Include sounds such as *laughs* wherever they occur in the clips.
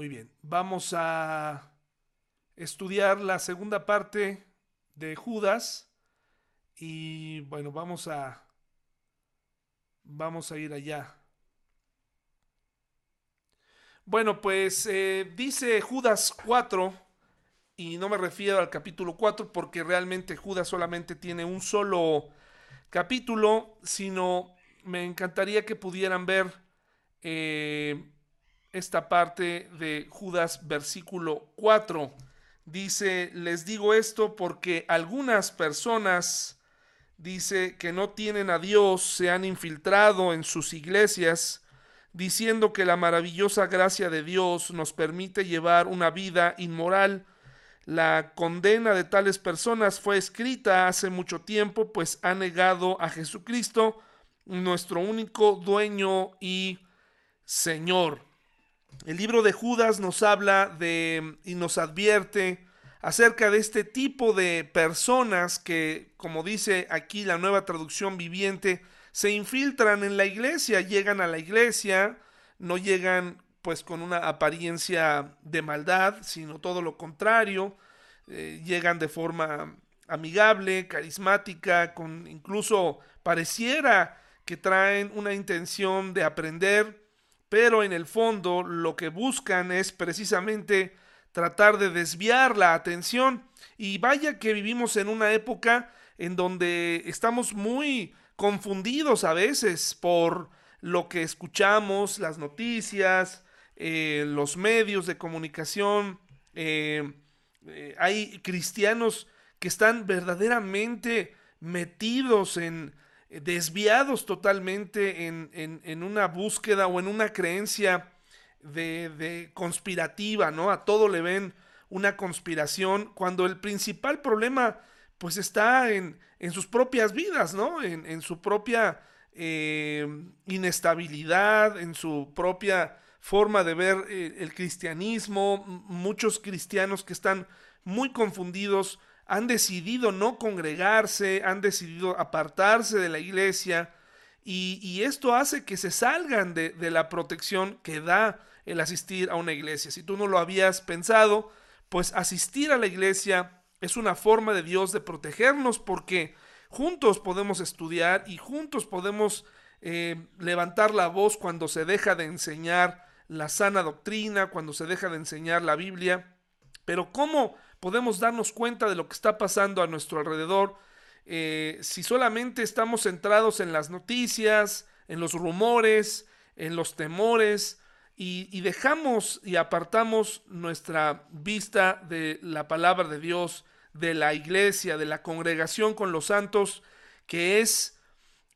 Muy bien, vamos a estudiar la segunda parte de Judas y bueno, vamos a vamos a ir allá. Bueno, pues eh, dice Judas 4 y no me refiero al capítulo 4 porque realmente Judas solamente tiene un solo capítulo, sino me encantaría que pudieran ver eh, esta parte de Judas versículo 4. Dice, les digo esto porque algunas personas, dice, que no tienen a Dios, se han infiltrado en sus iglesias, diciendo que la maravillosa gracia de Dios nos permite llevar una vida inmoral la condena de tales personas fue escrita hace mucho tiempo, pues ha negado a Jesucristo, nuestro único dueño y Señor. El libro de Judas nos habla de y nos advierte acerca de este tipo de personas que, como dice aquí la nueva traducción viviente, se infiltran en la iglesia, llegan a la iglesia, no llegan pues con una apariencia de maldad, sino todo lo contrario, eh, llegan de forma amigable, carismática, con incluso pareciera que traen una intención de aprender, pero en el fondo lo que buscan es precisamente tratar de desviar la atención. Y vaya que vivimos en una época en donde estamos muy confundidos a veces por lo que escuchamos, las noticias, eh, los medios de comunicación. Eh, eh, hay cristianos que están verdaderamente metidos en, desviados totalmente en, una búsqueda o en una creencia de, conspirativa, ¿no? A todo le ven una conspiración, cuando el principal problema pues está en, sus propias vidas, ¿no? En, su propia inestabilidad, en su propia forma de ver eh, el cristianismo. Muchos cristianos que están muy confundidos han decidido no congregarse, han decidido apartarse de la iglesia y, esto hace que se salgan de, la protección que da el asistir a una iglesia. Si tú no lo habías pensado, pues asistir a la iglesia es una forma de Dios de protegernos porque juntos podemos estudiar y juntos podemos eh, levantar la voz cuando se deja de enseñar la sana doctrina, cuando se deja de enseñar la Biblia. Pero ¿cómo podemos darnos cuenta de lo que está pasando a nuestro alrededor eh, si solamente estamos centrados en las noticias, en los rumores, en los temores y, dejamos y apartamos nuestra vista de la palabra de Dios, de la iglesia, de la congregación con los santos, que es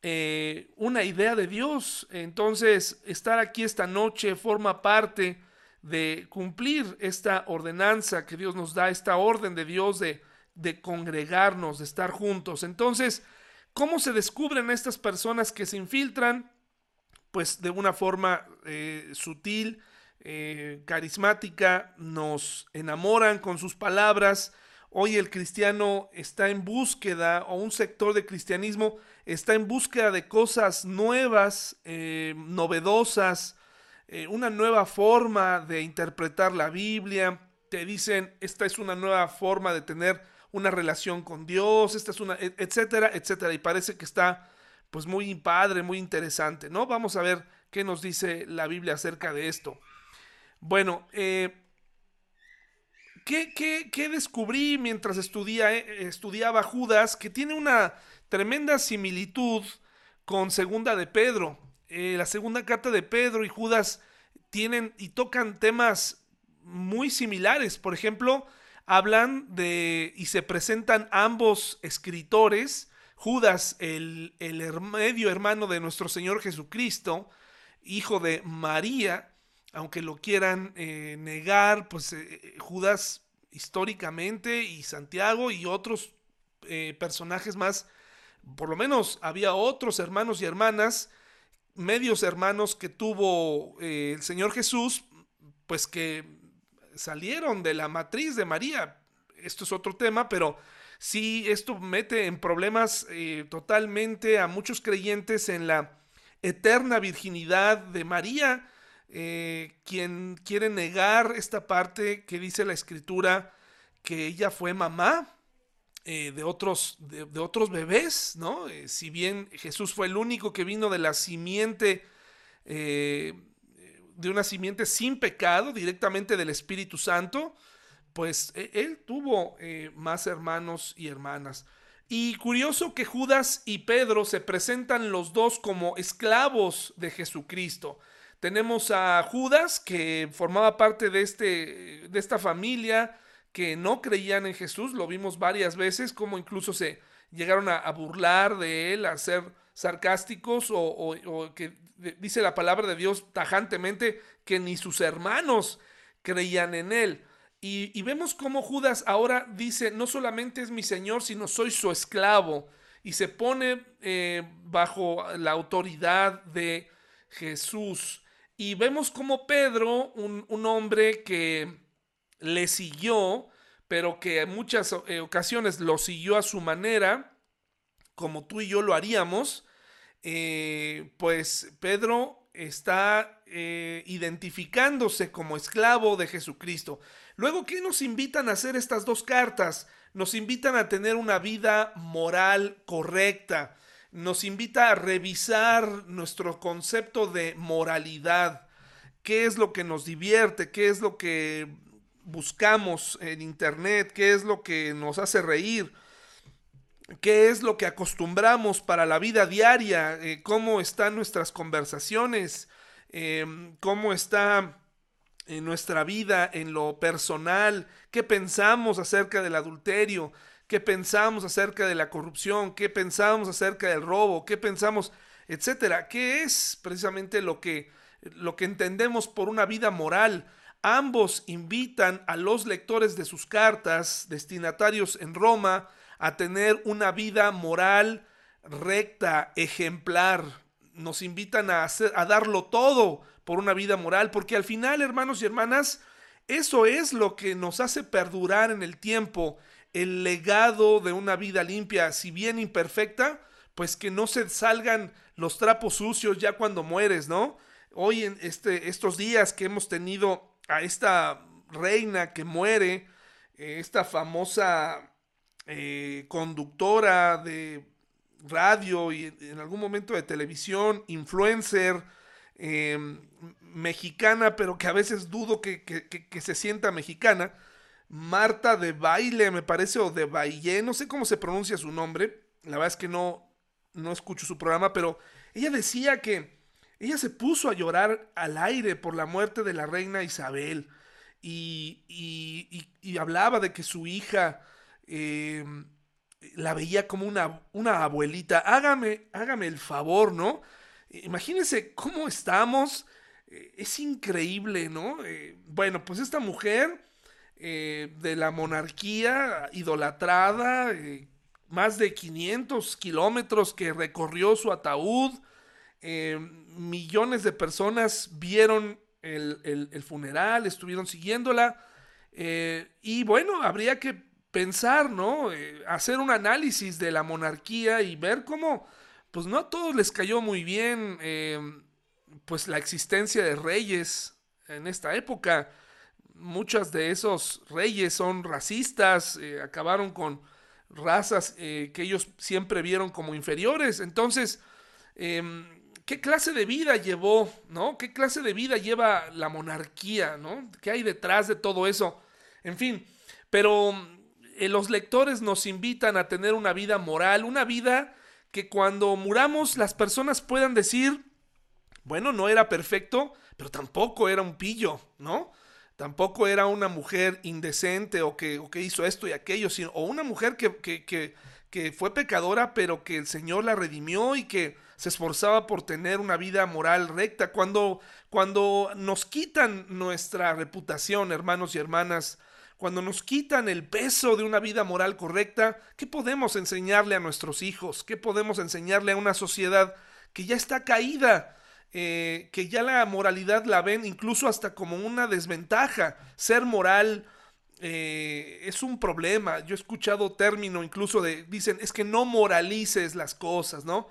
eh, una idea de Dios. Entonces, estar aquí esta noche forma parte de cumplir esta ordenanza que Dios nos da, esta orden de Dios de, de congregarnos, de estar juntos. Entonces, ¿cómo se descubren estas personas que se infiltran? Pues de una forma eh, sutil, eh, carismática, nos enamoran con sus palabras. Hoy el cristiano está en búsqueda, o un sector de cristianismo está en búsqueda de cosas nuevas, eh, novedosas, eh, una nueva forma de interpretar la Biblia. Te dicen, esta es una nueva forma de tener una relación con Dios, esta es una, etcétera, etcétera. Y parece que está pues muy padre, muy interesante, ¿no? Vamos a ver qué nos dice la Biblia acerca de esto. Bueno, eh, ¿qué, qué, descubrí mientras estudiaba Judas? Que tiene una tremenda similitud con Segunda de Pedro. Eh, la segunda carta de Pedro y Judas tienen y tocan temas muy similares. Por ejemplo, hablan de y se presentan ambos escritores. Judas, el, el medio hermano de nuestro Señor Jesucristo, hijo de María, aunque lo quieran eh, negar, pues eh, Judas históricamente y Santiago y otros personajes más por lo menos había otros hermanos y hermanas, medios hermanos que tuvo eh, el Señor Jesús, pues que salieron de la matriz de María. Esto es otro tema, pero sí, esto mete en problemas eh, totalmente a muchos creyentes en la eterna virginidad de María. eh, quien quiere negar esta parte que dice la escritura que ella fue mamá eh, de, otros, de, otros bebés, ¿no? Eh, si bien Jesús fue el único que vino de la simiente, de una simiente sin pecado, directamente del Espíritu Santo, pues e, él tuvo más hermanos y hermanas. Y curioso que Judas y Pedro se presentan los dos como esclavos de Jesucristo. Tenemos a Judas, que formaba parte de, este, de esta familia que no creían en Jesús, lo vimos varias veces, como incluso se llegaron a, burlar de él, a ser sarcásticos o que dice la palabra de Dios tajantemente que ni sus hermanos creían en él. Y, vemos cómo Judas ahora dice, no solamente es mi Señor, sino soy su esclavo. Y se pone eh, bajo la autoridad de Jesús. Y vemos como Pedro, un, hombre que le siguió, pero que en muchas eh, ocasiones lo siguió a su manera, como tú y yo lo haríamos, eh, pues Pedro está identificándose como esclavo de Jesucristo. Luego, ¿qué nos invitan a hacer estas dos cartas? Nos invitan a tener una vida moral correcta. Nos invita a revisar nuestro concepto de moralidad. ¿Qué es lo que nos divierte? ¿Qué es lo que buscamos en Internet? ¿Qué es lo que nos hace reír? ¿Qué es lo que acostumbramos para la vida diaria? Eh, ¿Cómo están nuestras conversaciones? Eh, ¿Cómo está en nuestra vida, en lo personal, qué pensamos acerca del adulterio, qué pensamos acerca de la corrupción, qué pensamos acerca del robo, qué pensamos, etcétera, qué es precisamente lo que lo que entendemos por una vida moral. Ambos invitan a los lectores de sus cartas, destinatarios en Roma, a tener una vida moral recta, ejemplar. Nos invitan a, hacer, a darlo todo por una vida moral, porque al final, hermanos y hermanas, eso es lo que nos hace perdurar en el tiempo, el legado de una vida limpia, si bien imperfecta, pues que no se salgan los trapos sucios ya cuando mueres, ¿no? Hoy en este, estos días que hemos tenido a esta reina que muere, eh, esta famosa eh, conductora de radio y en algún momento de televisión, influencer, Em, mexicana, pero que a veces dudo que, se sienta mexicana. Marta de Baile, me parece, o de Baile, no sé cómo se pronuncia su nombre. La verdad es que no, no escucho su programa, pero ella decía que ella se puso a llorar al aire por la muerte de la reina Isabel. Y, y, hablaba de que su hija em, la veía como una, una abuelita. Hágame, hágame el favor, ¿no? Imagínense cómo estamos. Eh, es increíble, ¿no? Eh, bueno, pues esta mujer eh, de la monarquía idolatrada, más de 500 kilómetros que recorrió su ataúd, millones de personas vieron el, el funeral, estuvieron siguiéndola. y bueno, habría que pensar, ¿no? hacer un análisis de la monarquía y ver cómo pues no a todos les cayó muy bien eh, pues la existencia de reyes en esta época. Muchos de esos reyes son racistas, eh, acabaron con razas eh, que ellos siempre vieron como inferiores. Entonces, em, ¿qué clase de vida llevó, no? ¿Qué clase de vida lleva la monarquía, no? ¿Qué hay detrás de todo eso? En fin, pero los lectores nos invitan a tener una vida moral, una vida que cuando muramos las personas puedan decir, bueno, no era perfecto, pero tampoco era un pillo, ¿no? Tampoco era una mujer indecente o que, hizo esto y aquello, o una mujer que fue pecadora, pero que el Señor la redimió y que se esforzaba por tener una vida moral recta. Cuando, cuando nos quitan nuestra reputación, hermanos y hermanas, cuando nos quitan el peso de una vida moral correcta, ¿qué podemos enseñarle a nuestros hijos? ¿Qué podemos enseñarle a una sociedad que ya está caída? Eh, que ya la moralidad la ven incluso hasta como una desventaja. Ser moral eh, es un problema. Yo he escuchado término incluso de, dicen, es que no moralices las cosas, ¿no?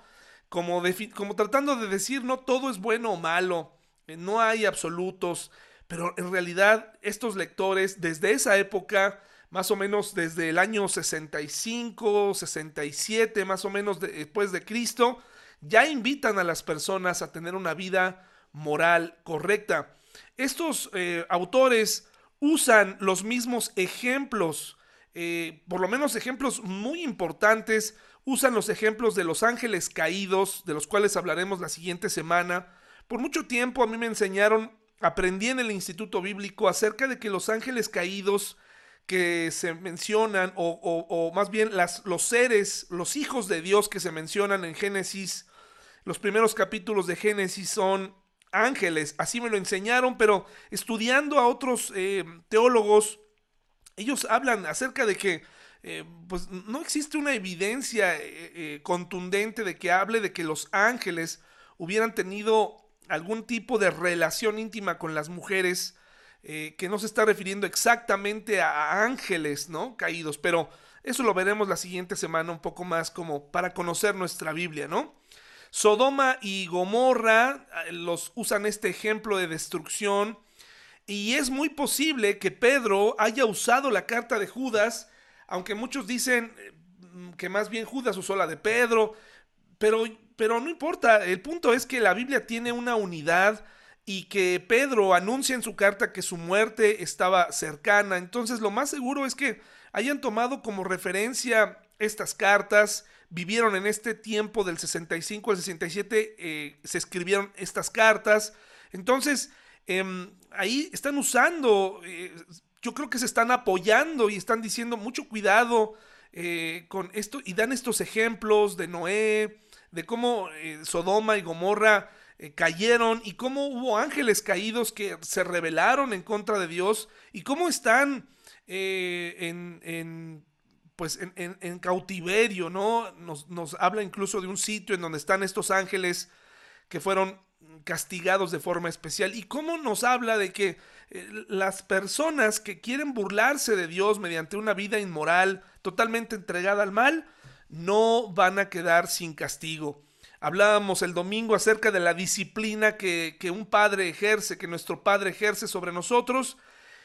Como, como tratando de decir, no todo es bueno o malo. eh, no hay absolutos, pero en realidad estos lectores desde esa época, más o menos desde el año 65, 67, más o menos después de Cristo, ya invitan a las personas a tener una vida moral correcta. Estos eh, autores usan los mismos ejemplos, eh, por lo menos ejemplos muy importantes, usan los ejemplos de los ángeles caídos, de los cuales hablaremos la siguiente semana. Por mucho tiempo a mí me enseñaron, aprendí en el Instituto Bíblico acerca de que los ángeles caídos que se mencionan, o, más bien los seres, los hijos de Dios que se mencionan en Génesis, los primeros capítulos de Génesis son ángeles, así me lo enseñaron, pero estudiando a otros eh, teólogos, ellos hablan acerca de que eh, pues no existe una evidencia eh, contundente de que hable de que los ángeles hubieran tenido algún tipo de relación íntima con las mujeres, que no se está refiriendo exactamente a ángeles, ¿no? Caídos, pero eso lo veremos la siguiente semana un poco más como para conocer nuestra Biblia, ¿no? Sodoma y Gomorra eh, los usan este ejemplo de destrucción y es muy posible que Pedro haya usado la carta de Judas, aunque muchos dicen eh, que más bien Judas usó la de Pedro, pero, pero no importa, el punto es que la Biblia tiene una unidad y que Pedro anuncia en su carta que su muerte estaba cercana, entonces lo más seguro es que hayan tomado como referencia estas cartas, vivieron en este tiempo del 65 al 67, eh, se escribieron estas cartas. Entonces, em, ahí están usando, eh, yo creo que se están apoyando y están diciendo mucho cuidado eh, con esto y dan estos ejemplos de Noé, de cómo Sodoma y Gomorra cayeron y cómo hubo ángeles caídos que se rebelaron en contra de Dios y cómo están en pues en, cautiverio, ¿no? Nos, nos, habla incluso de un sitio en donde están estos ángeles que fueron castigados de forma especial. ¿Y cómo nos habla de que eh, las personas que quieren burlarse de Dios mediante una vida inmoral, totalmente entregada al mal, no van a quedar sin castigo? Hablábamos el domingo acerca de la disciplina que, que un padre ejerce, que nuestro padre ejerce sobre nosotros,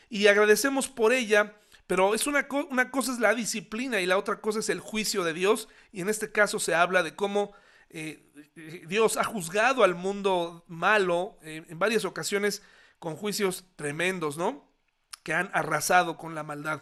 y agradecemos por ella pero es una, una, cosa es la disciplina y la otra cosa es el juicio de Dios. Y en este caso se habla de cómo eh, Dios ha juzgado al mundo malo eh, en varias ocasiones con juicios tremendos, ¿no? Que han arrasado con la maldad.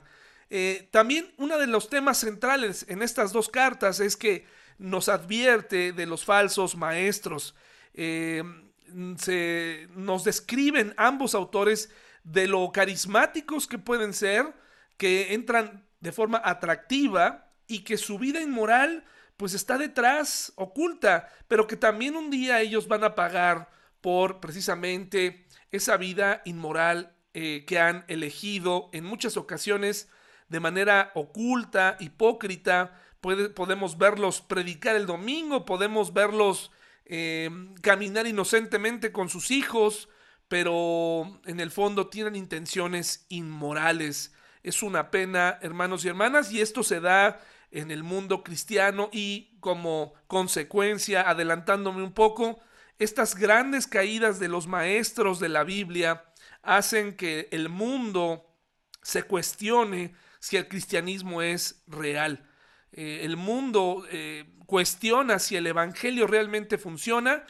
Eh, también uno de los temas centrales en estas dos cartas es que nos advierte de los falsos maestros. se, nos describen ambos autores de lo carismáticos que pueden ser, que entran de forma atractiva y que su vida inmoral pues está detrás, oculta, pero que también un día ellos van a pagar por precisamente esa vida inmoral eh, que han elegido en muchas ocasiones de manera oculta, hipócrita. podemos verlos predicar el domingo, podemos verlos eh, caminar inocentemente con sus hijos, pero en el fondo tienen intenciones inmorales. Es una pena, hermanos y hermanas, y esto se da en el mundo cristiano y como consecuencia, adelantándome un poco, estas grandes caídas de los maestros de la Biblia hacen que el mundo se cuestione si el cristianismo es real. Eh, el mundo eh, cuestiona si el Evangelio realmente funciona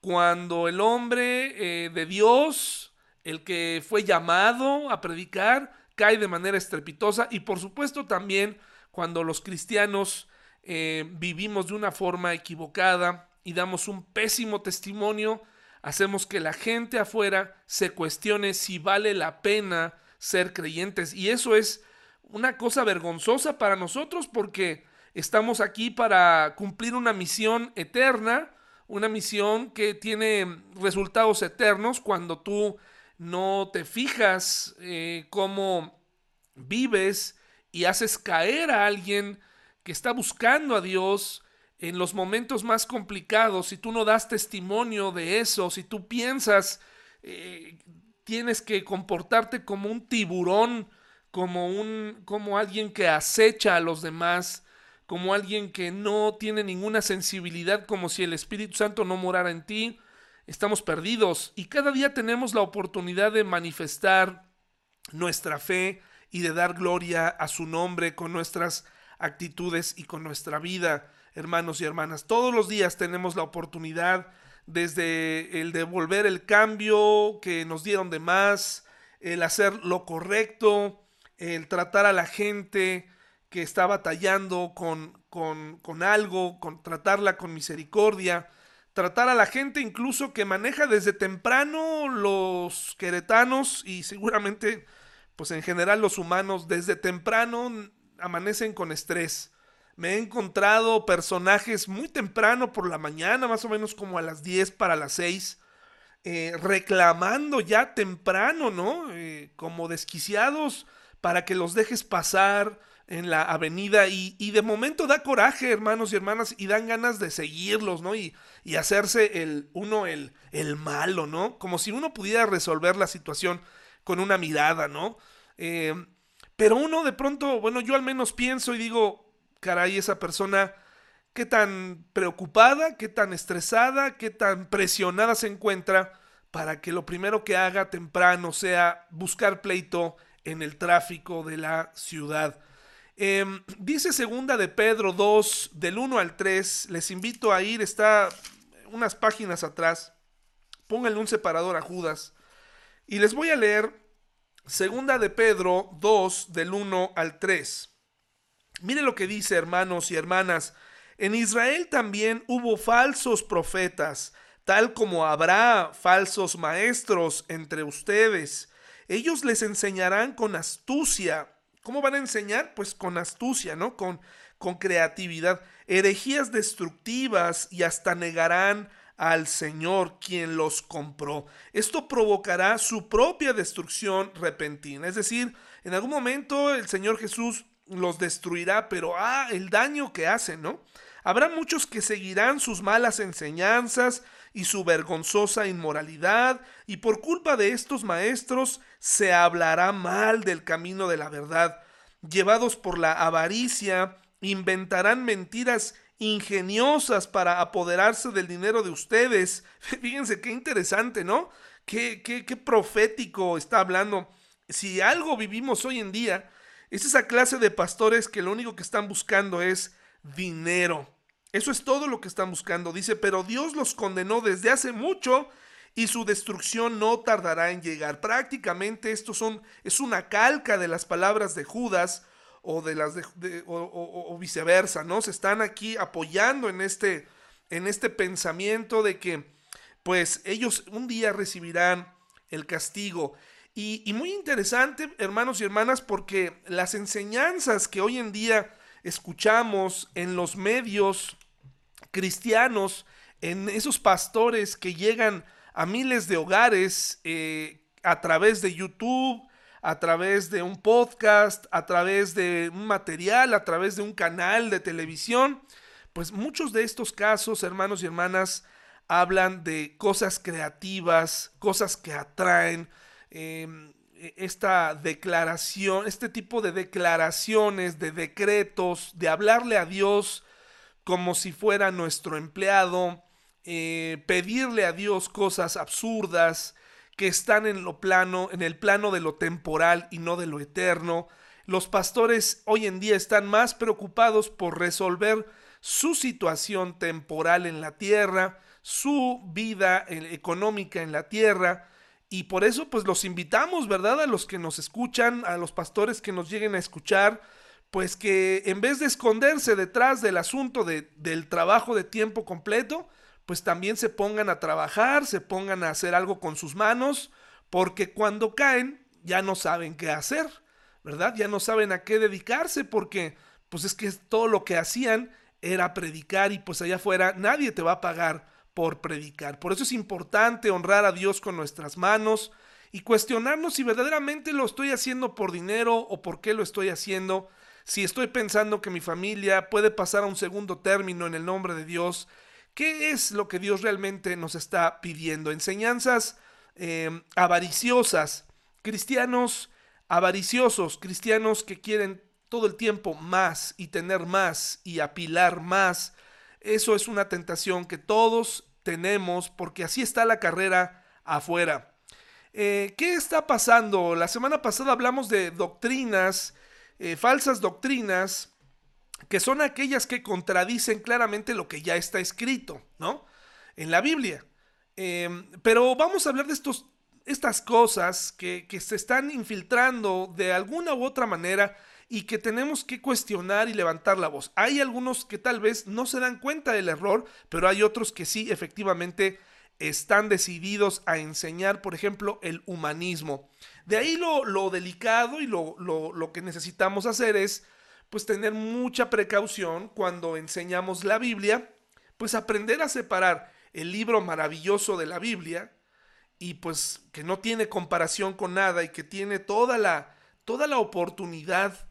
cuando el hombre eh, de Dios, el que fue llamado a predicar, cae de manera estrepitosa y por supuesto también cuando los cristianos vivimos de una forma equivocada y damos un pésimo testimonio, hacemos que la gente afuera se cuestione si vale la pena ser creyentes. Y eso es una cosa vergonzosa para nosotros porque estamos aquí para cumplir una misión eterna, una misión que tiene resultados eternos cuando tú no te fijas eh, cómo vives y haces caer a alguien que está buscando a Dios en los momentos más complicados, si tú no das testimonio de eso, si tú piensas eh, tienes que comportarte como un tiburón, como un como alguien que acecha a los demás, como alguien que no tiene ninguna sensibilidad, como si el Espíritu Santo no morara en ti, estamos perdidos. Y cada día tenemos la oportunidad de manifestar nuestra fe y de dar gloria a su nombre con nuestras actitudes y con nuestra vida, hermanos y hermanas. Todos los días tenemos la oportunidad desde el devolver el cambio que nos dieron de más, el hacer lo correcto, el tratar a la gente que está batallando con, con, con algo, con tratarla con misericordia, tratar a la gente incluso que maneja desde temprano los queretanos y seguramente pues en general los humanos desde temprano amanecen con estrés. Me he encontrado personajes muy temprano por la mañana, más o menos como a las 10 para las 6, eh, reclamando ya temprano, ¿no? Eh, como desquiciados para que los dejes pasar en la avenida y, de momento da coraje, hermanos y hermanas, y dan ganas de seguirlos, ¿no? Y, y hacerse el uno el, el malo, ¿no? Como si uno pudiera resolver la situación con una mirada, ¿no? Eh, pero uno de pronto, bueno, yo al menos pienso y digo, caray, esa persona, qué tan preocupada, qué tan estresada, qué tan presionada se encuentra para que lo primero que haga temprano sea buscar pleito en el tráfico de la ciudad. Em, dice segunda de Pedro 2, del 1 al 3, les invito a ir, está unas páginas atrás, pónganle un separador a Judas, y les voy a leer segunda de Pedro 2, del 1 al 3. Mire lo que dice, hermanos y hermanas, en Israel también hubo falsos profetas, tal como habrá falsos maestros entre ustedes. Ellos les enseñarán con astucia ¿Cómo van a enseñar? Pues con astucia, ¿no? Con, con creatividad. Herejías destructivas y hasta negarán al Señor quien los compró. Esto provocará su propia destrucción repentina. Es decir, en algún momento el Señor Jesús los destruirá, pero ah, el daño que hacen, ¿no? Habrá muchos que seguirán sus malas enseñanzas y su vergonzosa inmoralidad, y por culpa de estos maestros se hablará mal del camino de la verdad. Llevados por la avaricia, inventarán mentiras ingeniosas para apoderarse del dinero de ustedes. *laughs* Fíjense qué interesante, ¿no? Qué, qué, qué profético está hablando. Si algo vivimos hoy en día, es esa clase de pastores que lo único que están buscando es dinero. Eso es todo lo que están buscando. Dice, pero Dios los condenó desde hace mucho y su destrucción no tardará en llegar. Prácticamente esto son, es una calca de las palabras de Judas o de las de, o, viceversa, ¿no? Se están aquí apoyando en este, en este pensamiento de que pues ellos un día recibirán el castigo. Y, muy interesante, hermanos y hermanas, porque las enseñanzas que hoy en día escuchamos en los medios cristianos, en esos pastores que llegan a miles de hogares eh, a través de YouTube, a través de un podcast, a través de un material, a través de un canal de televisión. Pues muchos de estos casos, hermanos y hermanas, hablan de cosas creativas, cosas que atraen. Em, e, esta declaración, este tipo de declaraciones, de decretos, de hablarle a Dios como si fuera nuestro empleado, eh, pedirle a Dios cosas absurdas que están en lo plano, en el plano de lo temporal y no de lo eterno. Los pastores hoy en día están más preocupados por resolver su situación temporal en la tierra, su vida eh, económica en la tierra, y por eso pues los invitamos, ¿verdad? A los que nos escuchan, a los pastores que nos lleguen a escuchar, pues que en vez de esconderse detrás del asunto de, del trabajo de tiempo completo, pues también se pongan a trabajar, se pongan a hacer algo con sus manos, porque cuando caen ya no saben qué hacer, ¿verdad? Ya no saben a qué dedicarse porque pues es que todo lo que hacían era predicar y pues allá afuera nadie te va a pagar por predicar. Por eso es importante honrar a Dios con nuestras manos y cuestionarnos si verdaderamente lo estoy haciendo por dinero o por qué lo estoy haciendo. Si estoy pensando que mi familia puede pasar a un segundo término en el nombre de Dios, ¿qué es lo que Dios realmente nos está pidiendo? Enseñanzas em, avariciosas, cristianos avariciosos, cristianos que quieren todo el tiempo más y tener más y apilar más eso es una tentación que todos tenemos, porque así está la carrera afuera. Eh, ¿Qué está pasando? La semana pasada hablamos de doctrinas, eh, falsas doctrinas, que son aquellas que contradicen claramente lo que ya está escrito, ¿no? En la Biblia. Em, pero vamos a hablar de estos, estas cosas que, que se están infiltrando de alguna u otra manera y que tenemos que cuestionar y levantar la voz. Hay algunos que tal vez no se dan cuenta del error, pero hay otros que sí efectivamente están decididos a enseñar, por ejemplo, el humanismo. De ahí lo, delicado y lo, lo, que necesitamos hacer es, pues, tener mucha precaución cuando enseñamos la Biblia, pues aprender a separar el libro maravilloso de la Biblia y pues que no tiene comparación con nada y que tiene toda la, toda la oportunidad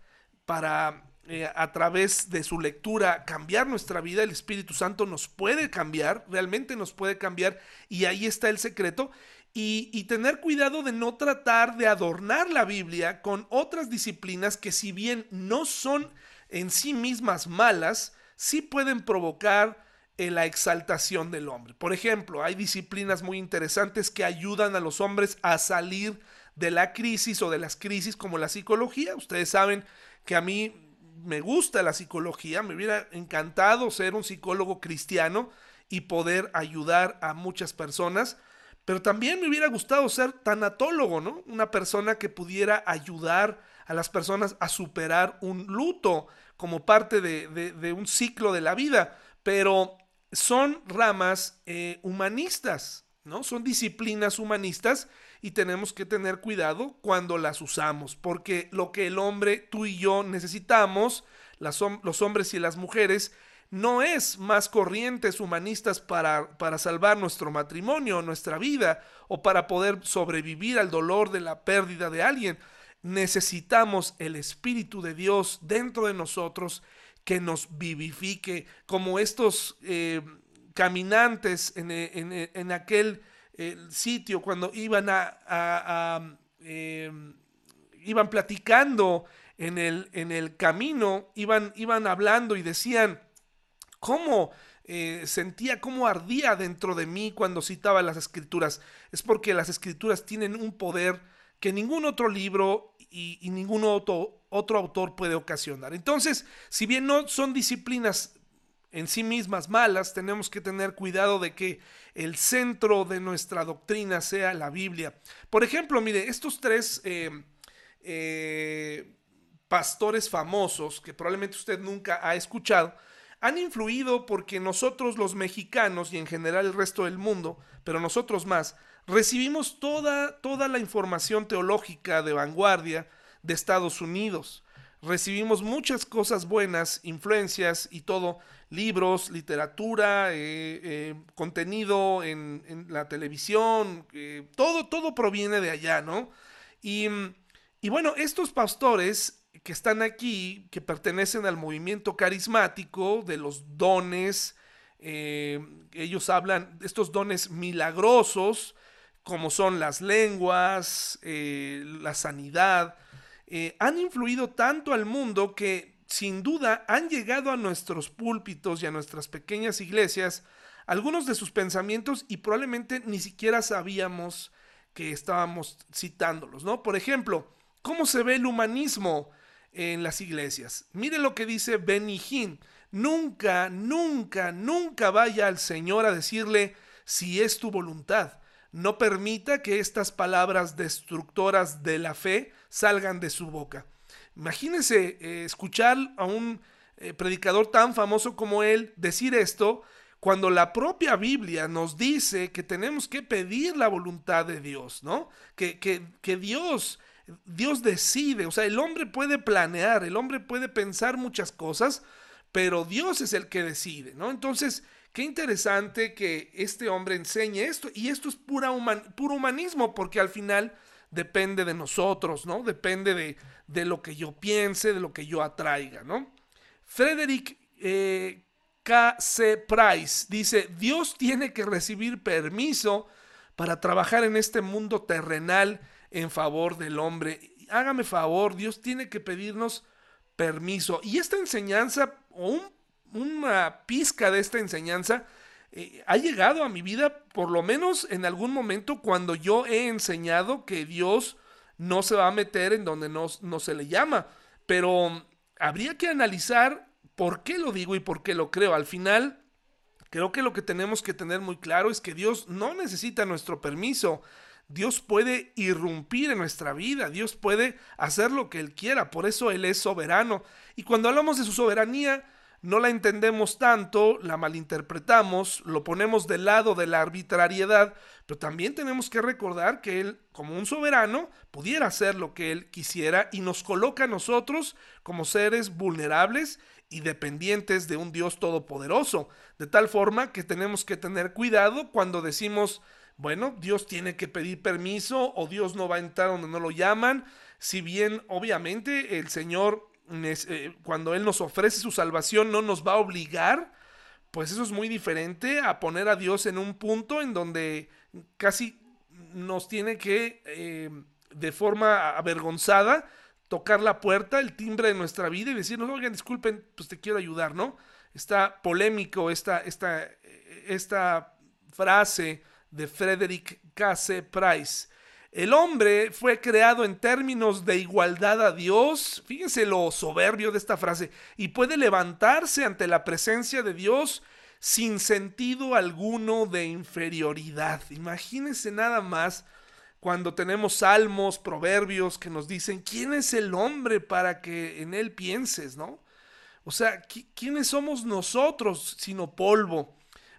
para eh, a través de su lectura cambiar nuestra vida, el Espíritu Santo nos puede cambiar, realmente nos puede cambiar y ahí está el secreto. Y, tener cuidado de no tratar de adornar la Biblia con otras disciplinas que si bien no son en sí mismas malas, sí pueden provocar eh, la exaltación del hombre. Por ejemplo, hay disciplinas muy interesantes que ayudan a los hombres a salir de la crisis o de las crisis como la psicología. Ustedes saben que a mí me gusta la psicología, me hubiera encantado ser un psicólogo cristiano y poder ayudar a muchas personas, pero también me hubiera gustado ser tanatólogo, ¿no? Una persona que pudiera ayudar a las personas a superar un luto como parte de, un ciclo de la vida, pero son ramas eh, humanistas, ¿no? Son disciplinas humanistas y tenemos que tener cuidado cuando las usamos, porque lo que el hombre, tú y yo necesitamos, los hombres y las mujeres, no es más corrientes humanistas para, para salvar nuestro matrimonio, nuestra vida, o para poder sobrevivir al dolor de la pérdida de alguien. Necesitamos el Espíritu de Dios dentro de nosotros que nos vivifique, como estos eh, caminantes en, en, en aquel el sitio, cuando iban a, em, iban platicando en el, en el camino, iban, iban hablando y decían cómo eh, sentía, cómo ardía dentro de mí cuando citaba las escrituras. Es porque las escrituras tienen un poder que ningún otro libro y, y ningún otro, otro autor puede ocasionar. Entonces, si bien no son disciplinas en sí mismas malas, tenemos que tener cuidado de que el centro de nuestra doctrina sea la Biblia. Por ejemplo, mire, estos tres eh, eh, pastores famosos que probablemente usted nunca ha escuchado, han influido porque nosotros los mexicanos y en general el resto del mundo, pero nosotros más, recibimos toda, toda la información teológica de vanguardia de Estados Unidos. Recibimos muchas cosas buenas, influencias y todo libros, literatura, eh, eh, contenido en, la televisión, eh, todo, todo proviene de allá, ¿no? Y, y, bueno, estos pastores que están aquí, que pertenecen al movimiento carismático de los dones, ellos hablan de estos dones milagrosos, como son las lenguas, la sanidad, han influido tanto al mundo que sin duda han llegado a nuestros púlpitos y a nuestras pequeñas iglesias algunos de sus pensamientos y probablemente ni siquiera sabíamos que estábamos citándolos, ¿no? Por ejemplo, ¿cómo se ve el humanismo en las iglesias? Mire lo que dice Benny Hinn. Nunca, nunca, nunca vaya al Señor a decirle si es tu voluntad. No permita que estas palabras destructoras de la fe salgan de su boca. Imagínense eh, escuchar a un eh, predicador tan famoso como él decir esto cuando la propia Biblia nos dice que tenemos que pedir la voluntad de Dios, ¿no? Que, que, Dios, Dios decide, o sea, el hombre puede planear, el hombre puede pensar muchas cosas, pero Dios es el que decide, ¿no? Entonces, qué interesante que este hombre enseñe esto, y esto es pura puro humanismo, porque al final depende de nosotros, ¿no? Depende de, de lo que yo piense, de lo que yo atraiga, ¿no? Frederick eh, K.C. Price dice, Dios tiene que recibir permiso para trabajar en este mundo terrenal en favor del hombre. Hágame favor, Dios tiene que pedirnos permiso. Y esta enseñanza, o una pizca de esta enseñanza, eh, ha llegado a mi vida, por lo menos en algún momento, cuando yo he enseñado que Dios no se va a meter en donde no, no se le llama. Pero habría que analizar por qué lo digo y por qué lo creo. Al final, creo que lo que tenemos que tener muy claro es que Dios no necesita nuestro permiso. Dios puede irrumpir en nuestra vida, Dios puede hacer lo que Él quiera, por eso Él es soberano. Y cuando hablamos de su soberanía, no la entendemos tanto, la malinterpretamos, lo ponemos del lado de la arbitrariedad, pero también tenemos que recordar que Él, como un soberano, pudiera hacer lo que Él quisiera y nos coloca a nosotros como seres vulnerables y dependientes de un Dios todopoderoso, de tal forma que tenemos que tener cuidado cuando decimos, bueno, Dios tiene que pedir permiso o Dios no va a entrar donde no lo llaman, si bien obviamente el Señor cuando Él nos ofrece su salvación no nos va a obligar, pues eso es muy diferente a poner a Dios en un punto en donde casi nos tiene que, eh, de forma avergonzada, tocar la puerta, el timbre de nuestra vida y decirnos, oigan, disculpen, pues te quiero ayudar, ¿no? Está polémico esta, esta, esta frase de Frederick K.C. Price. El hombre fue creado en términos de igualdad a Dios, fíjense lo soberbio de esta frase, y puede levantarse ante la presencia de Dios sin sentido alguno de inferioridad. Imagínense nada más cuando tenemos salmos, proverbios que nos dicen, ¿quién es el hombre para que en él pienses, no? O sea, ¿quiénes somos nosotros sino polvo?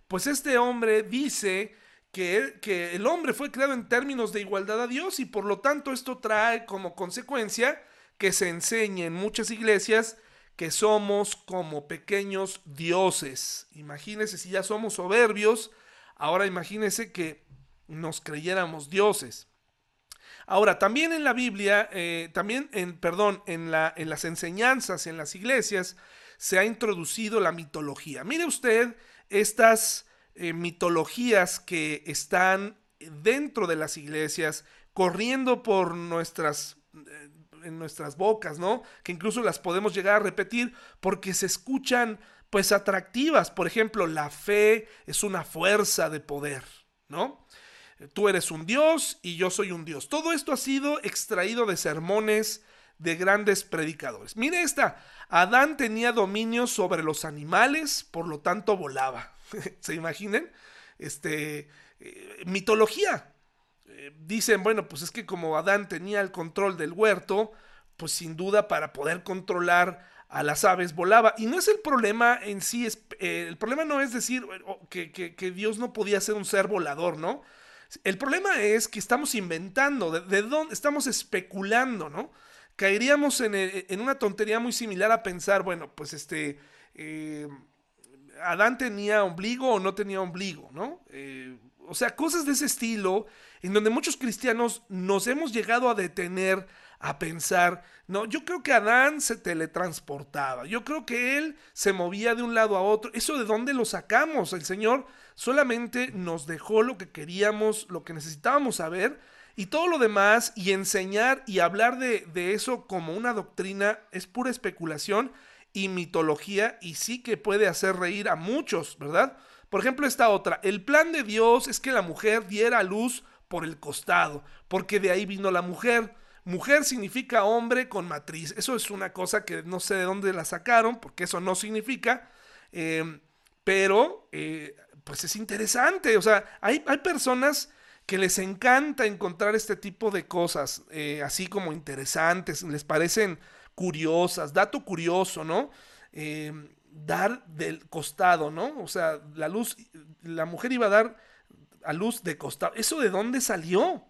Pues este hombre dice que, el hombre fue creado en términos de igualdad a Dios y por lo tanto esto trae como consecuencia que se enseñe en muchas iglesias que somos como pequeños dioses. Imagínense si ya somos soberbios, ahora imagínense que nos creyéramos dioses. Ahora, también en la Biblia, eh, también en, perdón, en, la, en las enseñanzas, en las iglesias, se ha introducido la mitología. Mire usted estas eh, mitologías que están dentro de las iglesias, corriendo por nuestras eh, en nuestras bocas, ¿no? Que incluso las podemos llegar a repetir porque se escuchan pues atractivas. Por ejemplo, la fe es una fuerza de poder, ¿no? Tú eres un dios y yo soy un dios. Todo esto ha sido extraído de sermones de grandes predicadores. Mire esta, Adán tenía dominio sobre los animales, por lo tanto volaba. *laughs* ¿Se imaginen? Este, eh, mitología. Eh, dicen, bueno, pues es que como Adán tenía el control del huerto, pues sin duda para poder controlar a las aves volaba. Y no es el problema en sí, es, eh, el problema no es decir que, que, Dios no podía ser un ser volador, ¿no? El problema es que estamos inventando, de, dónde estamos especulando, ¿no? Caeríamos en, en, una tontería muy similar a pensar, bueno, pues este, Adán tenía ombligo o no tenía ombligo, ¿no? Eh, o sea, cosas de ese estilo, en donde muchos cristianos nos hemos llegado a detener a pensar, no, yo creo que Adán se teletransportaba, yo creo que él se movía de un lado a otro, eso de dónde lo sacamos, el Señor solamente nos dejó lo que queríamos, lo que necesitábamos saber, y todo lo demás, y enseñar y hablar de, de eso como una doctrina es pura especulación, y mitología y sí que puede hacer reír a muchos, ¿verdad? Por ejemplo, esta otra, el plan de Dios es que la mujer diera luz por el costado, porque de ahí vino la mujer. Mujer significa hombre con matriz. Eso es una cosa que no sé de dónde la sacaron, porque eso no significa, em, pero eh, pues es interesante. O sea, hay, hay, personas que les encanta encontrar este tipo de cosas, eh, así como interesantes, les parecen curiosas, dato curioso, ¿no? Em, dar del costado, ¿no? O sea, la luz, la mujer iba a dar a luz de costado. ¿Eso de dónde salió?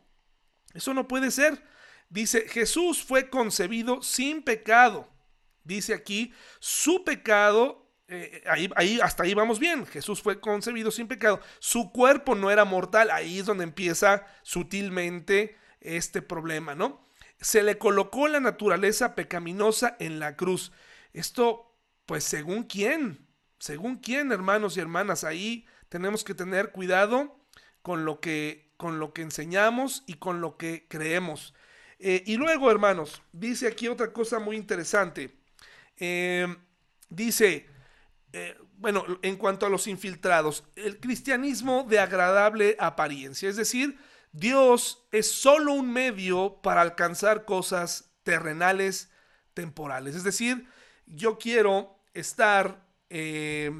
Eso no puede ser. Dice, Jesús fue concebido sin pecado. Dice aquí, su pecado, eh, ahí, ahí, hasta ahí vamos bien. Jesús fue concebido sin pecado. Su cuerpo no era mortal. Ahí es donde empieza sutilmente este problema, ¿no? Se le colocó la naturaleza pecaminosa en la cruz. Esto, pues según quién, según quién, hermanos y hermanas, ahí tenemos que tener cuidado con lo que, con lo que enseñamos y con lo que creemos. Eh, y luego, hermanos, dice aquí otra cosa muy interesante. Eh, dice, eh, bueno, en cuanto a los infiltrados, el cristianismo de agradable apariencia, es decir, Dios es solo un medio para alcanzar cosas terrenales, temporales. Es decir, yo quiero estar, eh,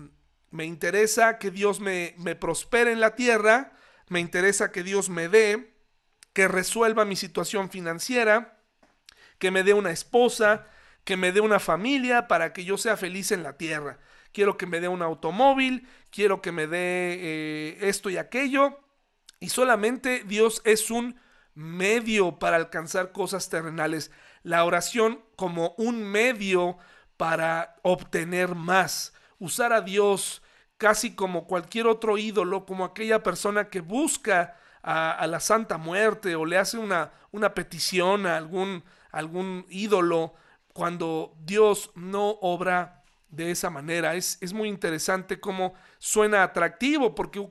me interesa que Dios me, me prospere en la tierra, me interesa que Dios me dé, que resuelva mi situación financiera, que me dé una esposa, que me dé una familia para que yo sea feliz en la tierra. Quiero que me dé un automóvil, quiero que me dé eh, esto y aquello. Y solamente Dios es un medio para alcanzar cosas terrenales. La oración como un medio para obtener más. Usar a Dios casi como cualquier otro ídolo, como aquella persona que busca a, la Santa Muerte o le hace una, una petición a algún, algún ídolo cuando Dios no obra de esa manera. Es, es, muy interesante cómo suena atractivo, porque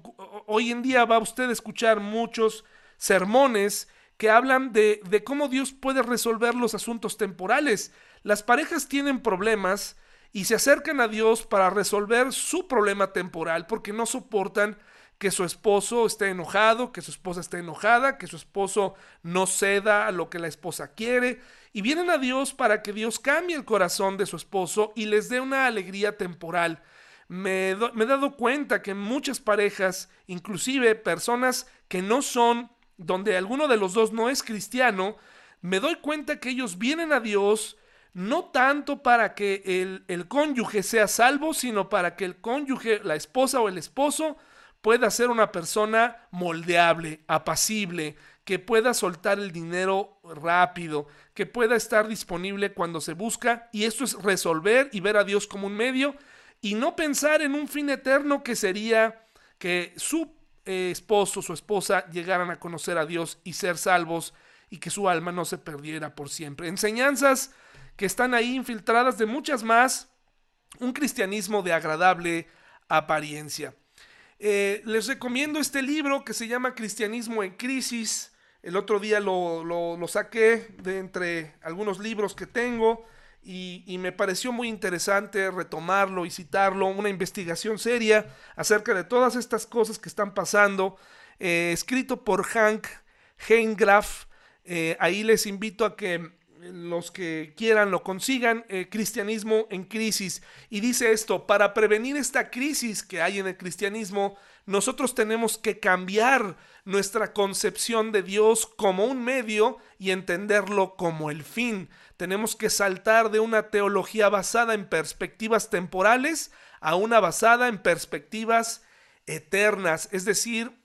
hoy en día va usted a escuchar muchos sermones que hablan de, cómo Dios puede resolver los asuntos temporales. Las parejas tienen problemas y se acercan a Dios para resolver su problema temporal porque no soportan que su esposo esté enojado, que su esposa esté enojada, que su esposo no ceda a lo que la esposa quiere, y vienen a Dios para que Dios cambie el corazón de su esposo y les dé una alegría temporal. Me, me he dado cuenta que muchas parejas, inclusive personas que no son, donde alguno de los dos no es cristiano, me doy cuenta que ellos vienen a Dios no tanto para que el, el, cónyuge sea salvo, sino para que el cónyuge, la esposa o el esposo, pueda ser una persona moldeable, apacible, que pueda soltar el dinero rápido, que pueda estar disponible cuando se busca, y esto es resolver y ver a Dios como un medio, y no pensar en un fin eterno que sería que su eh, esposo, su esposa llegaran a conocer a Dios y ser salvos y que su alma no se perdiera por siempre. Enseñanzas que están ahí infiltradas de muchas más, un cristianismo de agradable apariencia. Eh, les recomiendo este libro que se llama Cristianismo en Crisis. El otro día lo, lo, saqué de entre algunos libros que tengo y, me pareció muy interesante retomarlo y citarlo, una investigación seria acerca de todas estas cosas que están pasando, eh, escrito por Hank Heingraf. Eh, ahí les invito a que los que quieran lo consigan, eh, Cristianismo en crisis. Y dice esto, para prevenir esta crisis que hay en el cristianismo, nosotros tenemos que cambiar nuestra concepción de Dios como un medio y entenderlo como el fin. Tenemos que saltar de una teología basada en perspectivas temporales a una basada en perspectivas eternas. Es decir,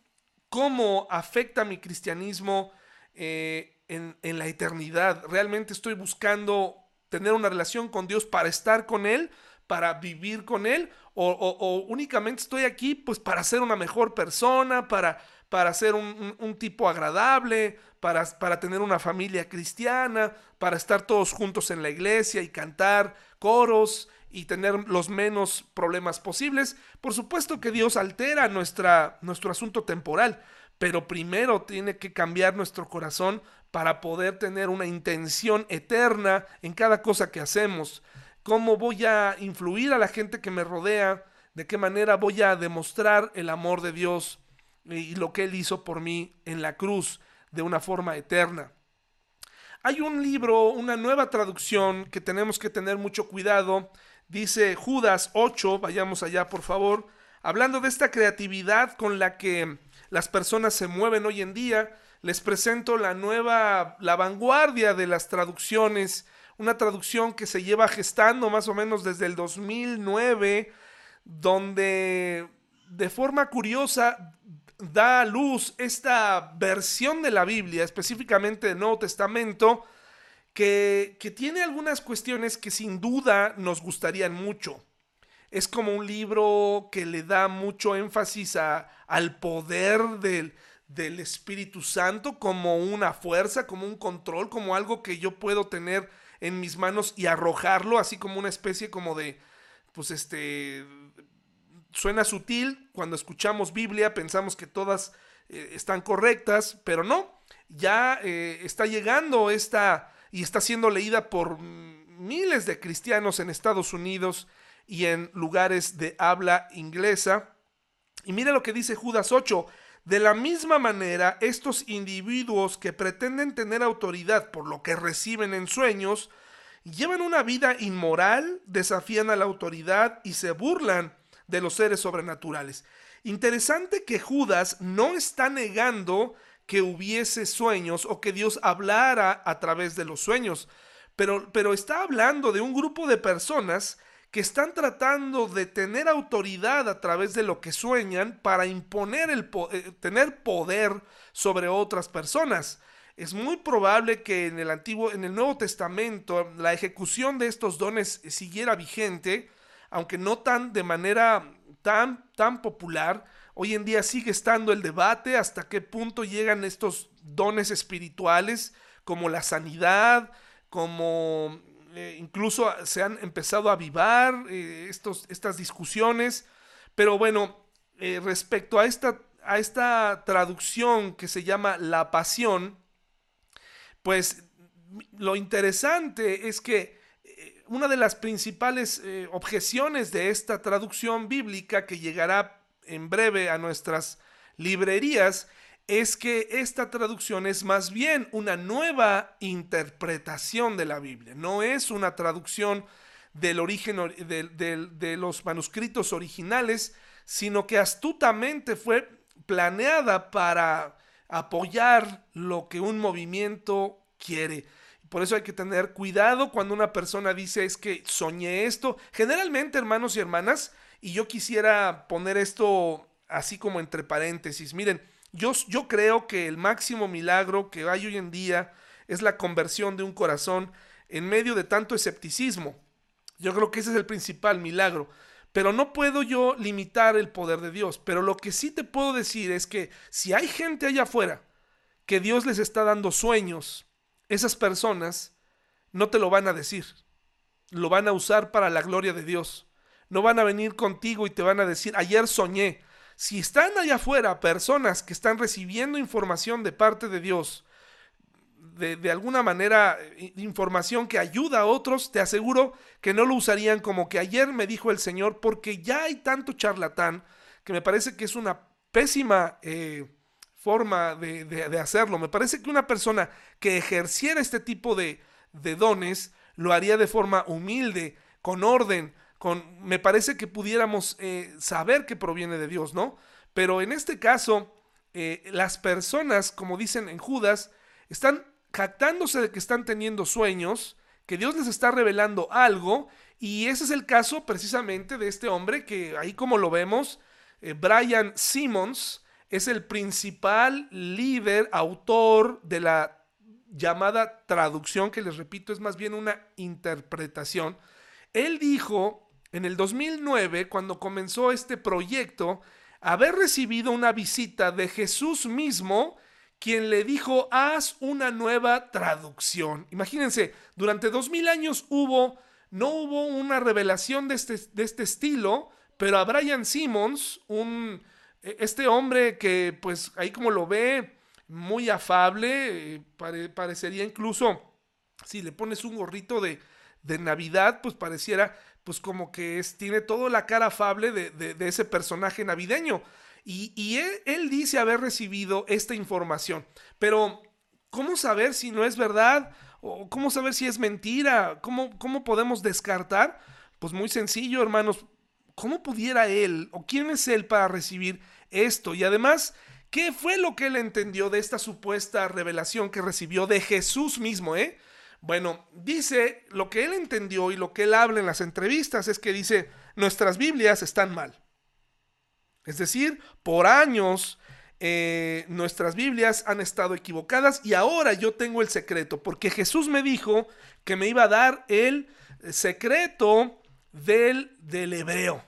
cómo afecta mi cristianismo eh, en, la eternidad. Realmente estoy buscando tener una relación con Dios para estar con Él, para vivir con Él, o, únicamente estoy aquí pues para ser una mejor persona, para, para ser un, tipo agradable, para, para, tener una familia cristiana, para estar todos juntos en la iglesia y cantar coros y tener los menos problemas posibles. Por supuesto que Dios altera nuestra, nuestro asunto temporal, pero primero tiene que cambiar nuestro corazón para poder tener una intención eterna en cada cosa que hacemos. ¿Cómo voy a influir a la gente que me rodea? ¿De qué manera voy a demostrar el amor de Dios y lo que Él hizo por mí en la cruz de una forma eterna? Hay un libro, una nueva traducción que tenemos que tener mucho cuidado. Dice Judas 8, vayamos allá por favor, hablando de esta creatividad con la que las personas se mueven hoy en día les presento la nueva, la vanguardia de las traducciones, una traducción que se lleva gestando más o menos desde el 2009, donde de forma curiosa da a luz esta versión de la Biblia, específicamente del Nuevo Testamento, que, que, tiene algunas cuestiones que sin duda nos gustarían mucho. Es como un libro que le da mucho énfasis a, al poder del, del Espíritu Santo como una fuerza, como un control, como algo que yo puedo tener en mis manos y arrojarlo, así como una especie como de, pues este, suena sutil, cuando escuchamos Biblia pensamos que todas eh, están correctas, pero no, ya eh, está llegando esta y está siendo leída por miles de cristianos en Estados Unidos, y en lugares de habla inglesa. Y mira lo que dice Judas 8. De la misma manera, estos individuos que pretenden tener autoridad por lo que reciben en sueños, llevan una vida inmoral, desafían a la autoridad y se burlan de los seres sobrenaturales. Interesante que Judas no está negando que hubiese sueños o que Dios hablara a través de los sueños, pero, pero está hablando de un grupo de personas que están tratando de tener autoridad a través de lo que sueñan para imponer el eh, tener poder sobre otras personas. Es muy probable que en el antiguo en el Nuevo Testamento la ejecución de estos dones siguiera vigente, aunque no tan de manera tan tan popular. Hoy en día sigue estando el debate hasta qué punto llegan estos dones espirituales como la sanidad, como eh, incluso se han empezado a avivar eh, estos, estas discusiones, pero bueno, eh, respecto a esta, a esta traducción que se llama la pasión, pues lo interesante es que una de las principales objeciones de esta traducción bíblica que llegará en breve a nuestras librerías es que esta traducción es más bien una nueva interpretación de la Biblia, no es una traducción del origen de, los manuscritos originales, sino que astutamente fue planeada para apoyar lo que un movimiento quiere. Por eso hay que tener cuidado cuando una persona dice es que soñé esto. Generalmente, hermanos y hermanas, y yo quisiera poner esto así como entre paréntesis, miren, yo, creo que el máximo milagro que hay hoy en día es la conversión de un corazón en medio de tanto escepticismo. Yo creo que ese es el principal milagro. Pero no puedo yo limitar el poder de Dios. Pero lo que sí te puedo decir es que si hay gente allá afuera que Dios les está dando sueños, esas personas no te lo van a decir. Lo van a usar para la gloria de Dios. No van a venir contigo y te van a decir, ayer soñé, si están allá afuera personas que están recibiendo información de parte de Dios, de, alguna manera información que ayuda a otros, te aseguro que no lo usarían como que ayer me dijo el Señor, porque ya hay tanto charlatán que me parece que es una pésima eh, forma de, hacerlo. Me parece que una persona que ejerciera este tipo de, de dones lo haría de forma humilde, con orden, me parece que pudiéramos eh, saber que proviene de Dios, ¿no? Pero en este caso, eh, las personas, como dicen en Judas, están jactándose de que están teniendo sueños, que Dios les está revelando algo, y ese es el caso precisamente de este hombre que ahí como lo vemos, eh, Brian Simmons, es el principal líder, autor de la llamada traducción, que les repito, es más bien una interpretación. Él dijo en el 2009, cuando comenzó este proyecto, haber recibido una visita de Jesús mismo, quien le dijo, haz una nueva traducción. Imagínense, durante dos mil años hubo, no hubo una revelación de este, de este estilo, pero a Brian Simmons, un, este hombre que pues ahí como lo ve, muy afable, eh, parecería incluso, si le pones un gorrito de, de Navidad, pues pareciera pues como que es, tiene toda la cara afable de, ese personaje navideño. Y, él, dice haber recibido esta información. Pero, ¿cómo saber si no es verdad? ¿O cómo saber si es mentira? ¿Cómo, cómo podemos descartar? Pues muy sencillo, hermanos. ¿Cómo pudiera él o quién es él para recibir esto? Y además, ¿qué fue lo que él entendió de esta supuesta revelación que recibió de Jesús mismo, eh? Bueno, dice, lo que él entendió y lo que él habla en las entrevistas es que dice, nuestras Biblias están mal. Es decir, por años eh, nuestras Biblias han estado equivocadas y ahora yo tengo el secreto, porque Jesús me dijo que me iba a dar el secreto del, del hebreo,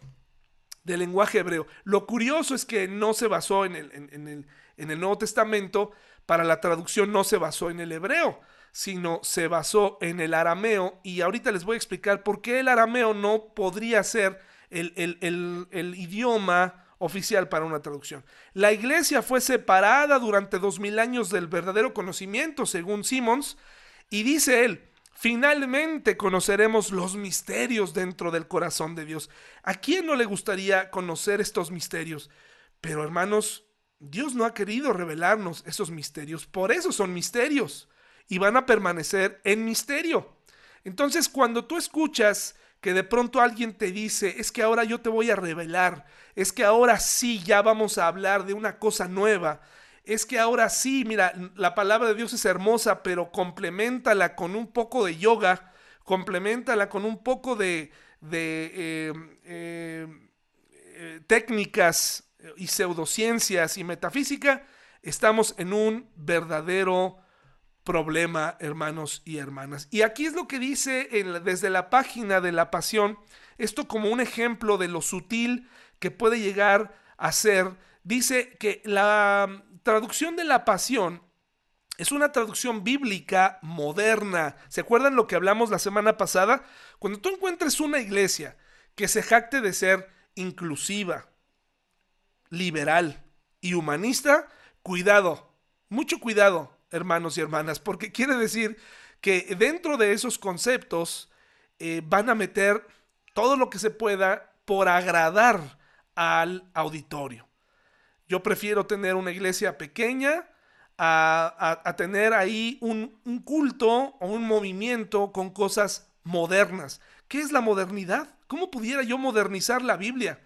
del lenguaje hebreo. Lo curioso es que no se basó en el, en el, en el Nuevo Testamento, para la traducción no se basó en el hebreo, sino se basó en el arameo y ahorita les voy a explicar por qué el arameo no podría ser el, idioma oficial para una traducción. La iglesia fue separada durante dos mil años del verdadero conocimiento, según Simmons, y dice él, Finalmente conoceremos los misterios dentro del corazón de Dios. ¿A quién no le gustaría conocer estos misterios? Pero hermanos, Dios no ha querido revelarnos esos misterios. Por eso son misterios. Y van a permanecer en misterio. Entonces, cuando tú escuchas que de pronto alguien te dice, es que ahora yo te voy a revelar, es que ahora sí ya vamos a hablar de una cosa nueva, es que ahora sí, mira, la palabra de Dios es hermosa, pero complementala con un poco de yoga, complementala con un poco de, eh, eh, eh, técnicas y pseudociencias y metafísica, estamos en un verdadero problema, hermanos y hermanas. Y aquí es lo que dice desde la página de la pasión, esto como un ejemplo de lo sutil que puede llegar a ser. Dice que la traducción de la pasión es una traducción bíblica moderna. ¿Se acuerdan lo que hablamos la semana pasada? Cuando tú encuentres una iglesia que se jacte de ser inclusiva, liberal y humanista, cuidado, mucho cuidado, hermanos y hermanas, porque quiere decir que dentro de esos conceptos eh, van a meter todo lo que se pueda por agradar al auditorio. Yo prefiero tener una iglesia pequeña a, tener ahí un, un, culto o un movimiento con cosas modernas. ¿Qué es la modernidad? ¿Cómo pudiera yo modernizar la Biblia?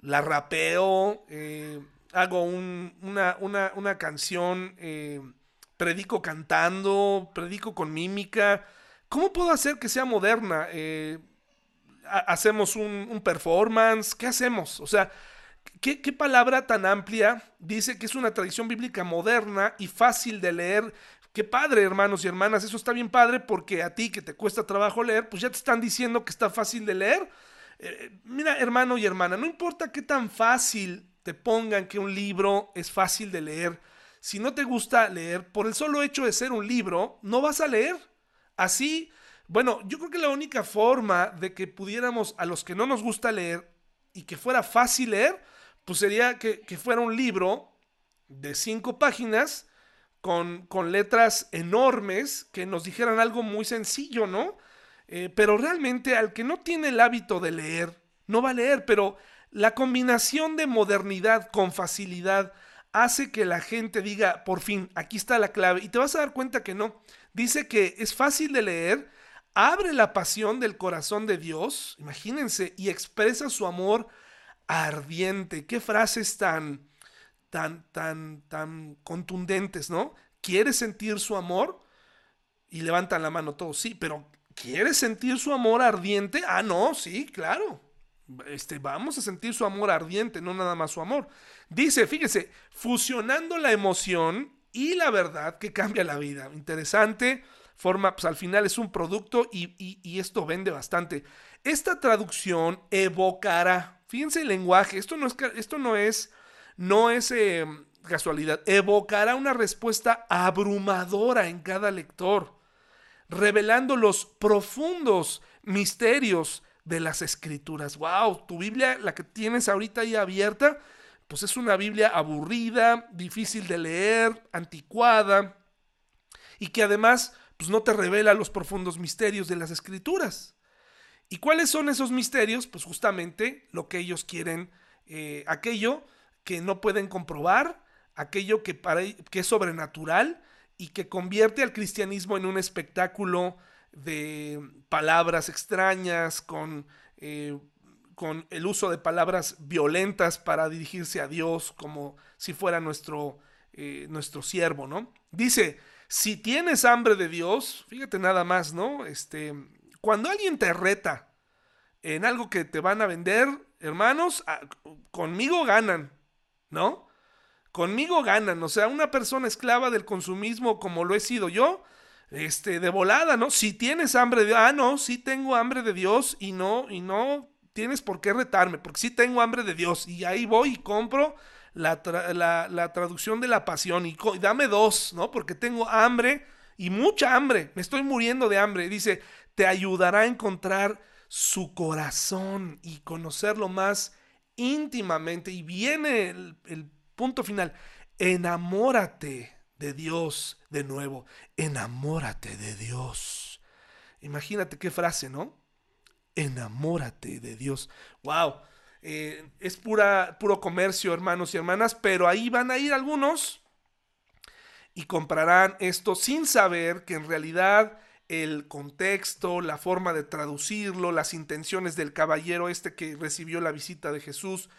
La rapeo, eh, hago una, una, canción, eh, predico cantando, predico con mímica. ¿Cómo puedo hacer que sea moderna? Eh, hacemos un, un, performance, ¿qué hacemos? O sea, ¿Qué, palabra tan amplia dice que es una tradición bíblica moderna y fácil de leer? Qué padre, hermanos y hermanas, eso está bien padre porque a ti que te cuesta trabajo leer, pues ya te están diciendo que está fácil de leer. Eh, mira, hermano y hermana, no importa qué tan fácil te pongan que un libro es fácil de leer, si no te gusta leer, por el solo hecho de ser un libro, no vas a leer. Así, bueno, yo creo que la única forma de que pudiéramos a los que no nos gusta leer y que fuera fácil leer, pues sería que, fuera un libro de cinco páginas con, con, letras enormes que nos dijeran algo muy sencillo, ¿no? Eh, pero realmente al que no tiene el hábito de leer, no va a leer, pero la combinación de modernidad con facilidad hace que la gente diga, por fin, aquí está la clave, y te vas a dar cuenta que no. Dice que es fácil de leer, abre la pasión del corazón de Dios, imagínense, y expresa su amor ardiente. Qué frases tan, tan, tan, tan contundentes, ¿no? ¿Quieres sentir su amor? Y levantan la mano todos, sí, pero ¿quieres sentir su amor ardiente? Ah, no, sí, claro. Este, vamos a sentir su amor ardiente, no nada más su amor. Dice, fíjese, fusionando la emoción y la verdad que cambia la vida. Interesante forma, pues al final es un producto y, esto vende bastante. Esta traducción evocará, fíjense el lenguaje, esto no es, esto no es, no es eh, casualidad, evocará una respuesta abrumadora en cada lector, revelando los profundos misterios de las escrituras. Wow, tu Biblia, la que tienes ahorita ahí abierta, pues es una Biblia aburrida, difícil de leer, anticuada, y que además pues no te revela los profundos misterios de las escrituras. ¿Y cuáles son esos misterios? Pues justamente lo que ellos quieren, eh, aquello que no pueden comprobar, aquello que, para, que es sobrenatural y que convierte al cristianismo en un espectáculo de palabras extrañas, con, eh, con el uso de palabras violentas para dirigirse a Dios como si fuera nuestro, eh, nuestro siervo, ¿no? Dice, si tienes hambre de Dios, fíjate nada más, ¿no? Este, cuando alguien te reta en algo que te van a vender, hermanos, ah, conmigo ganan, ¿no? Conmigo ganan, o sea, una persona esclava del consumismo como lo he sido yo, este, de volada, ¿no? Si tienes hambre de ah, no, sí tengo hambre de Dios y no, y no tienes por qué retarme, porque sí tengo hambre de Dios y ahí voy y compro la, traducción de la pasión y, dame dos, ¿no? Porque tengo hambre y mucha hambre, me estoy muriendo de hambre. Dice, te ayudará a encontrar su corazón y conocerlo más íntimamente. Y viene el, punto final, enamórate de Dios de nuevo, enamórate de Dios. Imagínate qué frase, ¿no? Enamórate de Dios. ¡Wow! Eh, es pura, puro comercio, hermanos y hermanas, pero ahí van a ir algunos y comprarán esto sin saber que en realidad el contexto, la forma de traducirlo, las intenciones del caballero este que recibió la visita de Jesús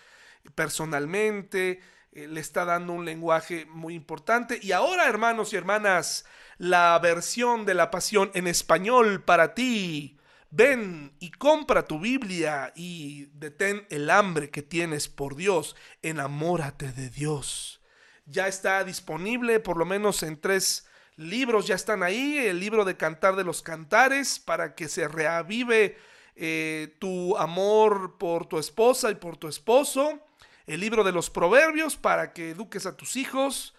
personalmente, eh, le está dando un lenguaje muy importante. Y ahora, hermanos y hermanas, la versión de la pasión en español para ti. Ven y compra tu Biblia y detén el hambre que tienes por Dios. Enamórate de Dios. Ya está disponible por lo menos en tres libros, ya están ahí. El libro de Cantar de los Cantares para que se reavive eh, tu amor por tu esposa y por tu esposo el libro de los proverbios para que eduques a tus hijos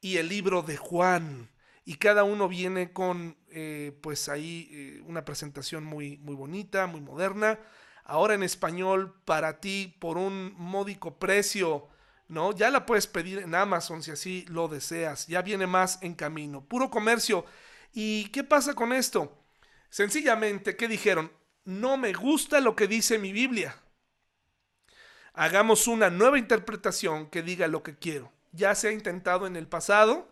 y el libro de Juan. Y cada uno viene con, eh, pues ahí, eh, una presentación muy, muy bonita, muy moderna. Ahora en español para ti por un módico precio, ¿no? Ya la puedes pedir en Amazon si así lo deseas. Ya viene más en camino. Puro comercio. ¿Y qué pasa con esto? Sencillamente, ¿qué dijeron? No me gusta lo que dice mi Biblia hagamos una nueva interpretación que diga lo que quiero. Ya se ha intentado en el pasado,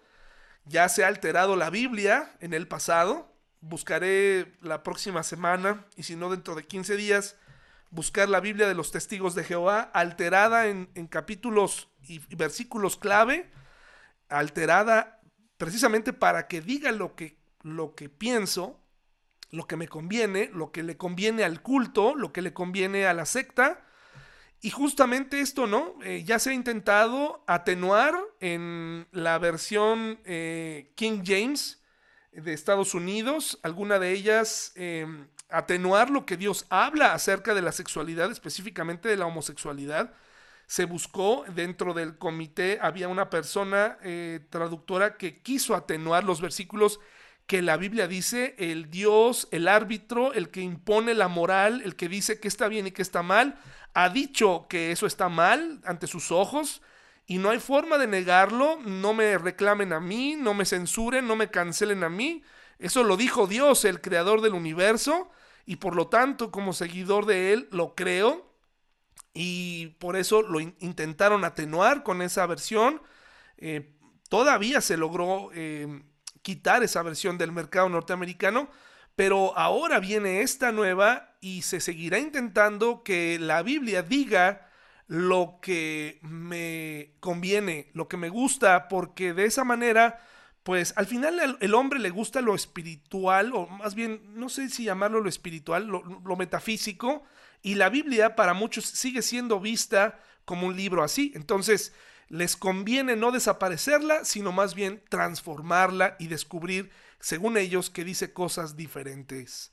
ya se ha alterado la Biblia en el pasado. Buscaré la próxima semana, y si no dentro de 15 días, buscar la Biblia de los testigos de Jehová, alterada en, capítulos y, versículos clave, alterada precisamente para que diga lo que, lo que pienso, lo que me conviene, lo que le conviene al culto, lo que le conviene a la secta, y justamente esto, ¿no? Eh, ya se ha intentado atenuar en la versión eh, King James de Estados Unidos, alguna de ellas em, atenuar lo que Dios habla acerca de la sexualidad, específicamente de la homosexualidad. Se buscó dentro del comité, había una persona eh, traductora que quiso atenuar los versículos que la Biblia dice, el Dios, el árbitro, el que impone la moral, el que dice que está bien y que está mal, ha dicho que eso está mal ante sus ojos y no hay forma de negarlo, no me reclamen a mí, no me censuren, no me cancelen a mí. Eso lo dijo Dios, el creador del universo, y por lo tanto, como seguidor de Él, lo creo. Y por eso lo intentaron atenuar con esa versión. Eh, todavía se logró eh, quitar esa versión del mercado norteamericano, pero ahora viene esta nueva y se seguirá intentando que la Biblia diga lo que me conviene, lo que me gusta, porque de esa manera, pues al final el, hombre le gusta lo espiritual, o más bien, no sé si llamarlo lo espiritual, lo, metafísico, y la Biblia para muchos sigue siendo vista como un libro así. Entonces, les conviene no desaparecerla, sino más bien transformarla y descubrir según ellos, que dice cosas diferentes.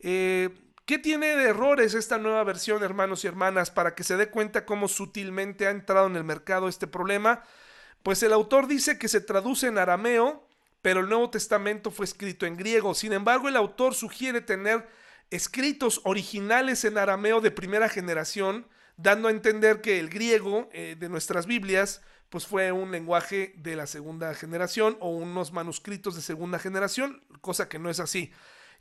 Eh, ¿Qué tiene de errores esta nueva versión, hermanos y hermanas, para que se dé cuenta cómo sutilmente ha entrado en el mercado este problema? Pues el autor dice que se traduce en arameo, pero el Nuevo Testamento fue escrito en griego. Sin embargo, el autor sugiere tener escritos originales en arameo de primera generación, dando a entender que el griego eh, de nuestras Biblias pues fue un lenguaje de la segunda generación o unos manuscritos de segunda generación, cosa que no es así.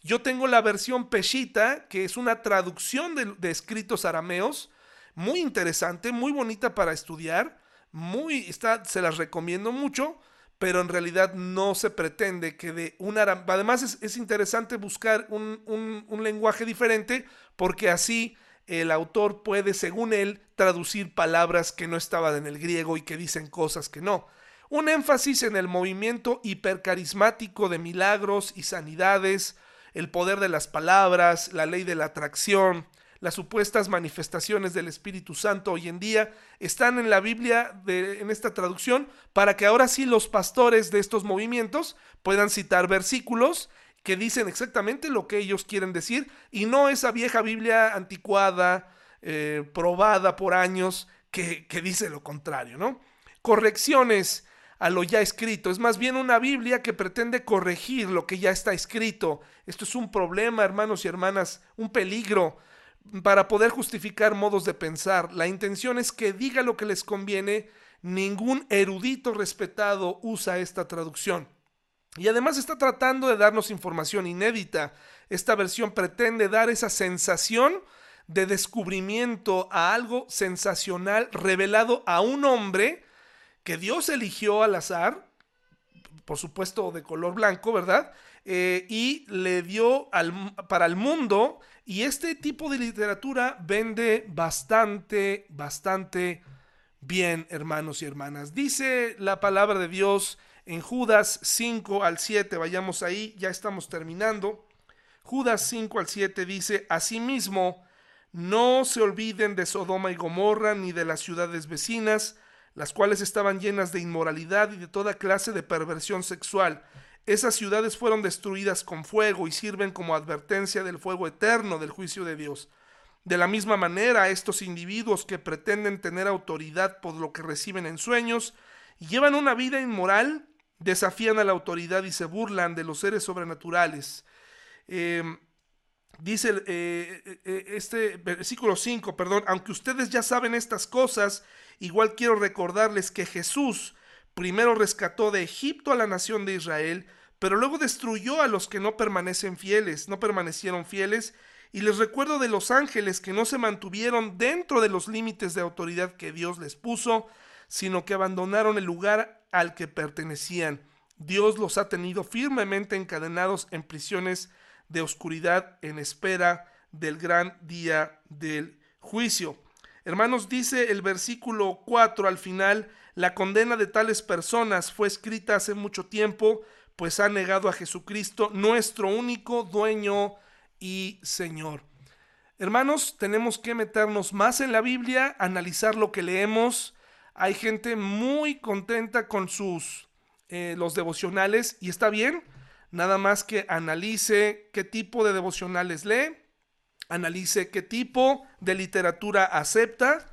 Yo tengo la versión Peshita, que es una traducción de, escritos arameos, muy interesante, muy bonita para estudiar, muy, está, se las recomiendo mucho, pero en realidad no se pretende que de un arameo, además es, interesante buscar un, un lenguaje diferente, porque así el autor puede, según él, traducir palabras que no estaban en el griego y que dicen cosas que no. Un énfasis en el movimiento hipercarismático de milagros y sanidades, el poder de las palabras, la ley de la atracción, las supuestas manifestaciones del Espíritu Santo hoy en día están en la Biblia de, en esta traducción para que ahora sí los pastores de estos movimientos puedan citar versículos que dicen exactamente lo que ellos quieren decir y no esa vieja Biblia anticuada, eh, probada por años, que, que dice lo contrario, ¿no? Correcciones a lo ya escrito. Es más bien una Biblia que pretende corregir lo que ya está escrito. Esto es un problema, hermanos y hermanas, un peligro para poder justificar modos de pensar. La intención es que diga lo que les conviene. Ningún erudito respetado usa esta traducción. Y además está tratando de darnos información inédita. Esta versión pretende dar esa sensación de descubrimiento a algo sensacional revelado a un hombre que Dios eligió al azar, por supuesto de color blanco, ¿verdad? Eh, y le dio al, para el mundo. Y este tipo de literatura vende bastante, bastante bien, hermanos y hermanas. Dice la palabra de Dios en Judas 5 al 7, vayamos ahí, ya estamos terminando. Judas 5 al 7 dice, Asimismo, no se olviden de Sodoma y Gomorra ni de las ciudades vecinas, las cuales estaban llenas de inmoralidad y de toda clase de perversión sexual. Esas ciudades fueron destruidas con fuego y sirven como advertencia del fuego eterno del juicio de Dios. De la misma manera, estos individuos que pretenden tener autoridad por lo que reciben en sueños llevan una vida inmoral, desafían a la autoridad y se burlan de los seres sobrenaturales. Em, dice eh, eh, eh, este versículo 5, perdón, aunque ustedes ya saben estas cosas, igual quiero recordarles que Jesús primero rescató de Egipto a la nación de Israel, pero luego destruyó a los que no permanecen fieles, no permanecieron fieles, y les recuerdo de los ángeles que no se mantuvieron dentro de los límites de autoridad que Dios les puso, sino que abandonaron el lugar al que pertenecían. Dios los ha tenido firmemente encadenados en prisiones de oscuridad en espera del gran día del juicio. Hermanos, dice el versículo 4 al final, la condena de tales personas fue escrita hace mucho tiempo, pues ha negado a Jesucristo, nuestro único dueño y Señor. Hermanos, tenemos que meternos más en la Biblia, analizar lo que leemos. Hay gente muy contenta con sus eh, los devocionales y está bien, nada más que analice qué tipo de devocionales lee, analice qué tipo de literatura acepta,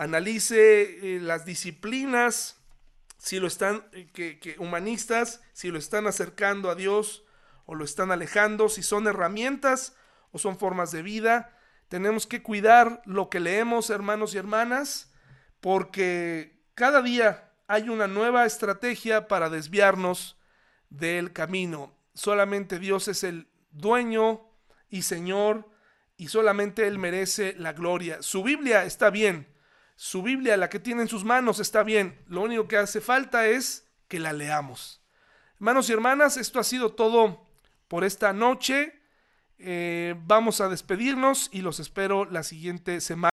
analice eh, las disciplinas, si lo están, eh, que, humanistas, si lo están acercando a Dios o lo están alejando, si son herramientas o son formas de vida. Tenemos que cuidar lo que leemos, hermanos y hermanas, porque cada día hay una nueva estrategia para desviarnos del camino. Solamente Dios es el dueño y Señor y solamente Él merece la gloria. Su Biblia está bien, su Biblia, la que tiene en sus manos, está bien. Lo único que hace falta es que la leamos. Hermanos y hermanas, esto ha sido todo por esta noche. Eh, vamos a despedirnos y los espero la siguiente semana.